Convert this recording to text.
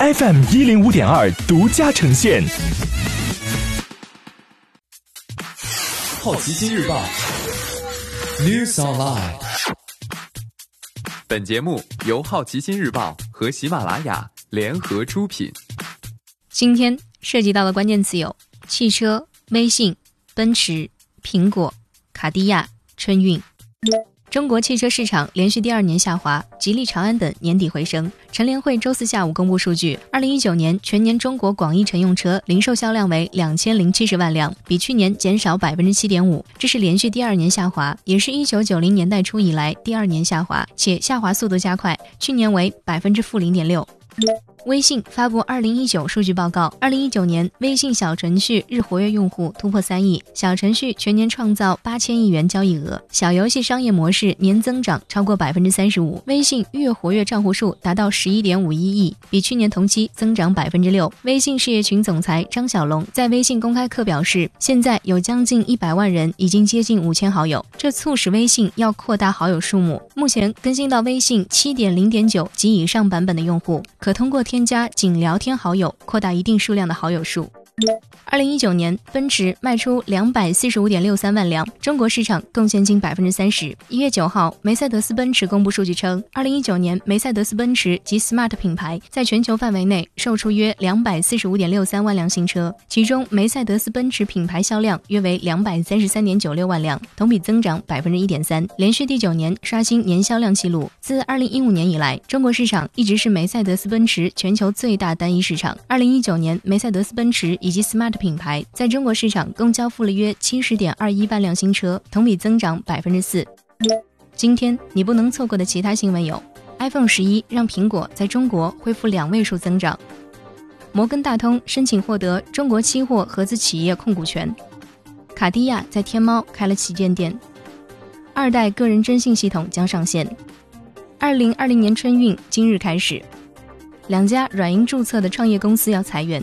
FM 一零五点二独家呈现。好奇心日报，News Online。本节目由好奇心日报和喜马拉雅联合出品。今天涉及到的关键词有汽车、微信、奔驰、苹果、卡地亚、春运。中国汽车市场连续第二年下滑，吉利、长安等年底回升。乘联会周四下午公布数据，二零一九年全年中国广义乘用车零售销量为两千零七十万辆，比去年减少百分之七点五，这是连续第二年下滑，也是一九九零年代初以来第二年下滑，且下滑速度加快，去年为百分之负零点六。微信发布二零一九数据报告，二零一九年微信小程序日活跃用户突破三亿，小程序全年创造八千亿元交易额，小游戏商业模式年增长超过百分之三十五，微信月活跃账户数达到十一点五一亿，比去年同期增长百分之六。微信事业群总裁张小龙在微信公开课表示，现在有将近一百万人，已经接近五千好友，这促使微信要扩大好友数目。目前更新到微信七点零点九及以上版本的用户，可通过添添加仅聊天好友，扩大一定数量的好友数。二零一九年，奔驰卖出两百四十五点六三万辆，中国市场贡献近百分之三十。一月九号，梅赛德斯奔驰公布数据称，二零一九年梅赛德斯奔驰及 Smart 品牌在全球范围内售出约两百四十五点六三万辆新车，其中梅赛德斯奔驰品牌销量约为两百三十三点九六万辆，同比增长百分之一点三，连续第九年刷新年销量纪录。自二零一五年以来，中国市场一直是梅赛德斯奔驰全球最大单一市场。二零一九年，梅赛德斯奔驰以及 Smart 品牌在中国市场共交付了约七十点二一万辆新车，同比增长百分之四。今天你不能错过的其他新闻有：iPhone 十一让苹果在中国恢复两位数增长；摩根大通申请获得中国期货合资企业控股权；卡地亚在天猫开了旗舰店；二代个人征信系统将上线；二零二零年春运今日开始；两家软银注册的创业公司要裁员。